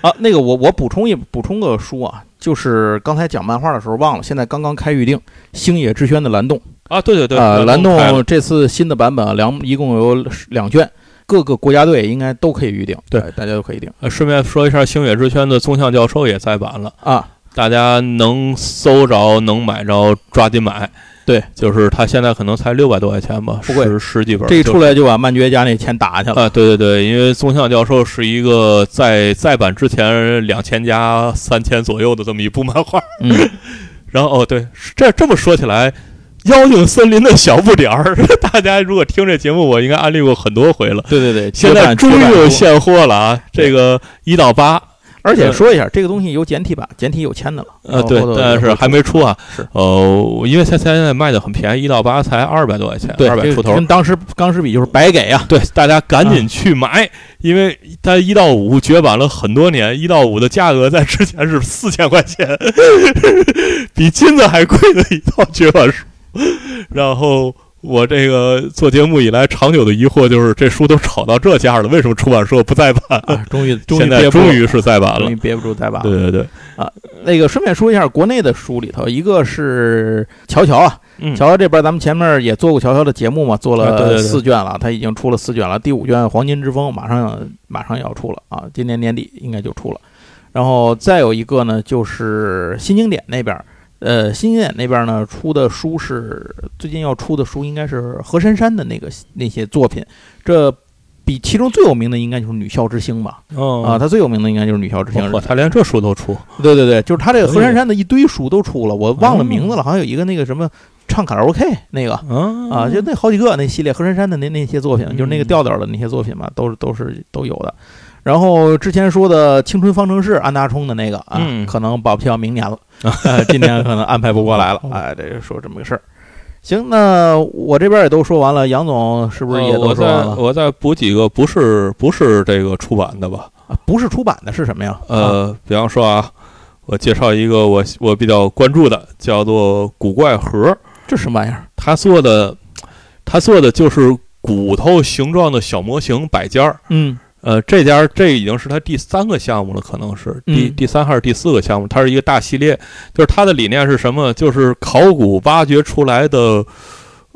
啊，那个我我补充一补充个书啊，就是刚才讲漫画的时候忘了，现在刚刚开预定，星野之轩的蓝洞啊，对对对，啊，蓝洞这次新的版本啊两一共有两卷，各个国家队应该都可以预定，对哎大家都可以定呃，顺便说一下，星野之轩的宗像教授也再版了。啊。大家能搜着、能买着，抓紧买。对，就是他现在可能才六百多块钱吧，不贵十十几本。这一出来就把漫觉家那钱打下去了。啊，对对对，因为宗像教授是一个在再版之前两千加三千左右的这么一部漫画。嗯，[LAUGHS] 然后哦，对，这这么说起来，妖精森林的小不点儿，[LAUGHS] 大家如果听这节目，我应该安利过很多回了。对对对，现在终于有，现货了啊！这个一到八，而且说一下，这个东西有简体版，简体有签的了。呃，对，但是还没出啊。是，呃，因为它现在卖的很便宜，一到八才二百多块钱，对，二百出头。跟当时钢石比就是白给啊。对，大家赶紧去买，因为它一到五绝版了很多年，一到五的价格在之前是四千块钱，[LAUGHS] 比金子还贵的一套绝版书。然后我这个做节目以来长久的疑惑就是，这书都炒到这价了，为什么出版社不再版？啊，[LAUGHS] 终于终于终于是再版了终于。憋不住再版了。对对对，啊那个顺便说一下，国内的书里头，一个是乔乔啊，嗯，乔乔这边咱们前面也做过乔乔的节目嘛，做了啊对对对四卷了，他已经出了四卷了，第五卷《黄金之风》马上马上要出了啊，今年年底应该就出了。然后再有一个呢，就是新经典那边，呃，新经典那边呢出的书是最近要出的书，应该是何珊珊的那个那些作品，这。比其中最有名的应该就是《女校之星》吧，哦啊，他最有名的应该就是《女校之星》。嚯他连这书都出，对对对，就是他这个何珊珊的一堆书都出了，我忘了名字了，好像有一个那个什么唱卡拉 OK 那个啊啊，就那好几个那系列何珊珊的那那些作品，就是那个嗯调调的那些作品嘛，都是都是都有的。然后之前说的《青春方程式》安达充的那个啊，嗯可能保不齐要明年了，[LAUGHS] 呃，今年可能安排不过来了哦，哎，这是说这么个事儿。行，那我这边也都说完了，杨总是不是也都说完了？我再补几个不是不是这个出版的吧？啊不是出版的是什么呀？啊，呃，比方说啊，我介绍一个我我比较关注的，叫做古怪盒，这什么玩意儿？他做的他做的就是骨头形状的小模型摆件儿。嗯呃，这家这已经是他第三个项目了，可能是第、嗯。第三还是第四个项目。它是一个大系列，就是它的理念是什么？就是考古挖掘出来的，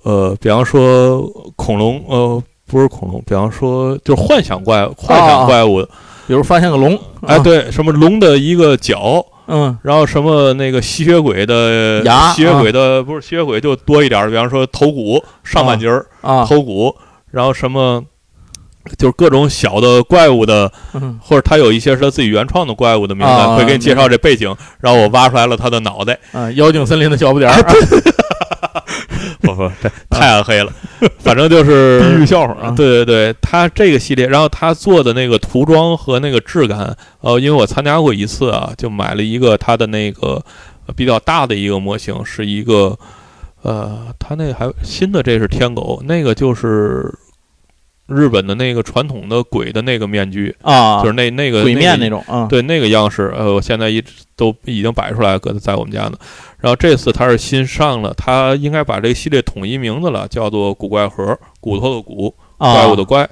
呃，比方说恐龙，呃，不是恐龙，比方说就是幻想怪幻想怪物，比如发现个龙，哎，啊，对，什么龙的一个角，嗯。然后什么那个吸血鬼的牙吸血鬼的、不是吸血鬼就多一点儿，比方说头骨上半截儿、啊，头骨，然后什么就是各种小的怪物的。嗯或者他有一些是他自己原创的怪物的名字，啊会给你介绍这背景，然后我挖出来了他的脑袋。啊，妖精森林的小不点儿，[LAUGHS] 不不，这太暗黑了。反正就是地狱笑话啊，对对对，他这个系列，然后他做的那个涂装和那个质感，呃，因为我参加过一次啊，就买了一个他的那个呃比较大的一个模型，是一个呃，他那还新的这是天狗，那个就是日本的那个传统的鬼的那个面具，啊，就是那那个鬼面那种啊，对那个样式，呃，我现在一直都已经摆出来，搁在我们家呢。然后这次它是新上了，它应该把这个系列统一名字了，叫做“古怪盒”，骨头的骨，啊怪物的怪。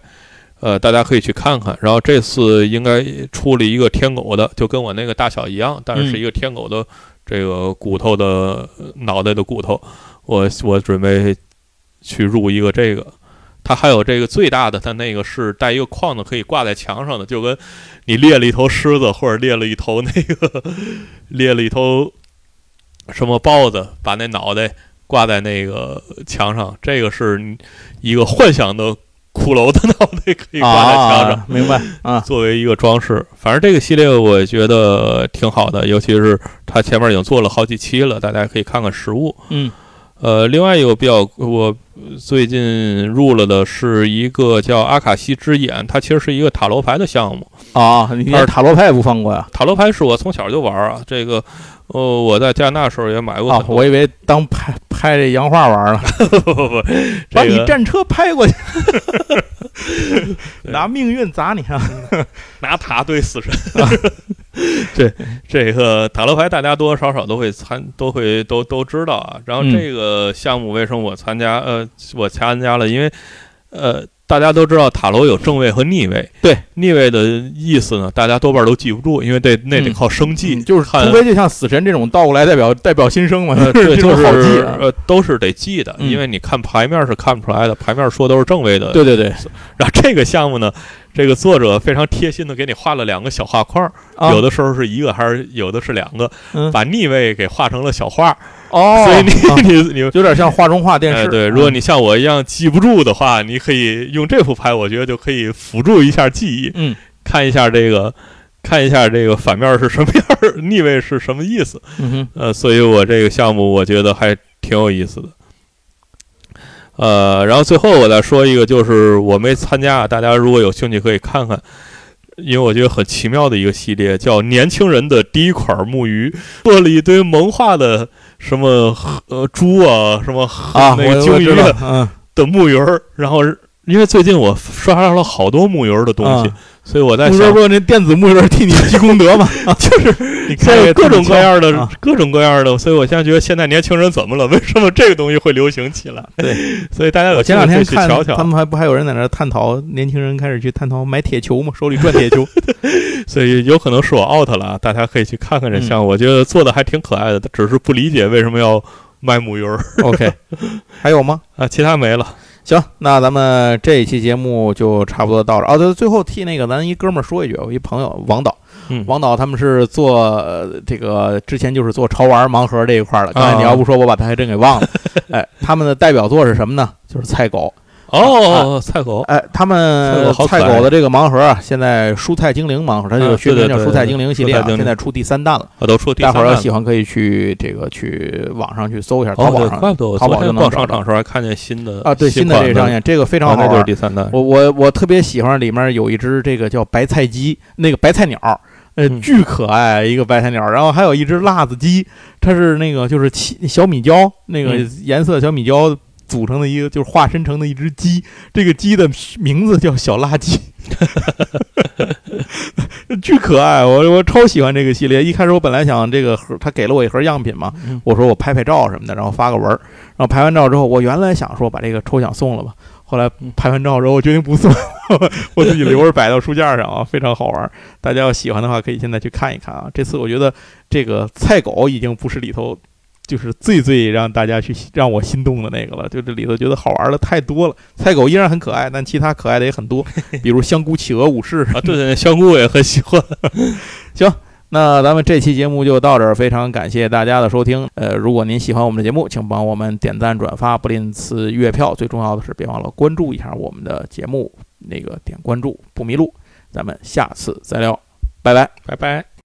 呃，大家可以去看看。然后这次应该出了一个天狗的，就跟我那个大小一样，但是是一个天狗的这个骨头的呃脑袋的骨头。我我准备去入一个这个。它还有这个最大的，它那个是带一个框子可以挂在墙上的，就跟你猎了一头狮子或者猎了一头那个猎了一头什么豹子，把那脑袋挂在那个墙上，这个是一个幻想的骷髅的脑袋可以挂在墙上。啊，明白啊，作为一个装饰，反正这个系列我觉得挺好的，尤其是它前面已经做了好几期了，大家可以看看实物。嗯呃，另外一个比较我最近入了的是一个叫阿卡西之眼，它其实是一个塔罗牌的项目。啊，你是塔罗牌也不放过呀？塔罗牌是我从小就玩啊，这个，呃，我在加拿大时候也买过。我以为当拍拍这洋画玩了，[LAUGHS] 把这个你战车拍过去，[LAUGHS] [LAUGHS] 拿命运砸你啊！[LAUGHS] 拿塔对死神。[LAUGHS] 啊这这个塔罗牌大家多多少少都会参，都会都都知道啊。然后嗯这个项目为什么我参加？呃，我参加了，因为呃，大家都知道塔罗有正位和逆位。对，逆位的意思呢，大家多半都记不住，因为得那得嗯。靠生记，嗯就是看。除非就像死神这种倒过来代表 [LAUGHS] 代表新生嘛，呃，对，这 [LAUGHS] 就是种好记啊。呃，都是得记的，嗯。因为你看牌面是看不出来的，牌面说都是正位的。对对对，然后这个项目呢，这个作者非常贴心的给你画了两个小画框，啊。有的时候是一个，还是有的是两个，嗯。把逆位给画成了小画，哦，所以你、啊你 [LAUGHS] 你。有点像画中画电视。哎，对，如果你像我一样记不住的话，你可以用这副牌，我觉得就可以辅助一下记忆，嗯看一下这个，看一下这个反面是什么样儿，[LAUGHS] 逆位是什么意思。嗯哼呃，所以我这个项目我觉得还挺有意思的。呃，然后最后我再说一个，就是我没参加，大家如果有兴趣可以看看，因为我觉得很奇妙的一个系列，叫《年轻人的第一款木鱼》，做了一堆萌化的什么呃猪啊，什么啊，那个鲸鱼的木鱼儿，然后因为最近我刷到了好多木鱼儿的东西，啊所以我在想不是，说那电子木人替你积功德吗？[LAUGHS] 就是你看在各种各样的、啊各种各样的，所以我现在觉得现在年轻人怎么了？为什么这个东西会流行起来？对，所以大家有我前两天去瞧瞧。他们还不还有人在那探讨，年轻人开始去探讨买铁球嘛，手里转铁球。[LAUGHS] 所以有可能是我 out 了啊，大家可以去看看这项目，我觉得做的还挺可爱的，只是不理解为什么要卖木鱼儿 OK，还有吗？[LAUGHS] 啊，其他没了。行，那咱们这一期节目就差不多到这儿。哦，对，最后替那个咱一哥们儿说一句，我一朋友王导，嗯王导他们是做、呃这个之前就是做潮玩盲盒这一块儿的。刚才你啊要不说，我把他还真给忘了。[LAUGHS] 哎，他们的代表作是什么呢？就是菜狗。哦，菜狗，哎，他们菜狗的这个盲盒啊，现在蔬菜精灵盲盒，它这个学名叫蔬菜精灵系列啊，现在出第三弹了。都出第大伙儿要喜欢可以去这个去网上去搜一下，淘宝上淘宝逛就能找着商场时候还看见新的啊，对，新的这个上线，这个非常啊那就是好玩。第三弹。我我我特别喜欢里面有一只这个叫白菜鸡，那个白菜鸟，呃，巨可爱一个白菜鸟，然后还有一只辣子鸡，它是那个就是七小米椒那个颜色小米椒组成的一个，就是化身成的一只鸡，这个鸡的名字叫小垃圾。[LAUGHS] 巨可爱，我我超喜欢这个系列。一开始我本来想这个盒，他给了我一盒样品嘛，嗯我说我拍拍照什么的，然后发个文儿。然后拍完照之后，我原来想说把这个抽奖送了吧，后来嗯拍完照之后，我决定不送，[LAUGHS] 我自己留着摆到书架上啊，[LAUGHS] 非常好玩。大家要喜欢的话，可以现在去看一看啊。这次我觉得这个菜狗已经不是里头。就是最最让大家去让我心动的那个了，就这里头觉得好玩的太多了。菜狗依然很可爱，但其他可爱的也很多，[LAUGHS] 比如香菇企鹅武士啊，对对，香菇我也很喜欢。[LAUGHS] [LAUGHS] 行那咱们这期节目就到这儿，非常感谢大家的收听。呃，如果您喜欢我们的节目，请帮我们点赞、转发，不吝赐月票。最重要的是，别忘了关注一下我们的节目，那个点关注不迷路。咱们下次再聊，拜拜。拜拜。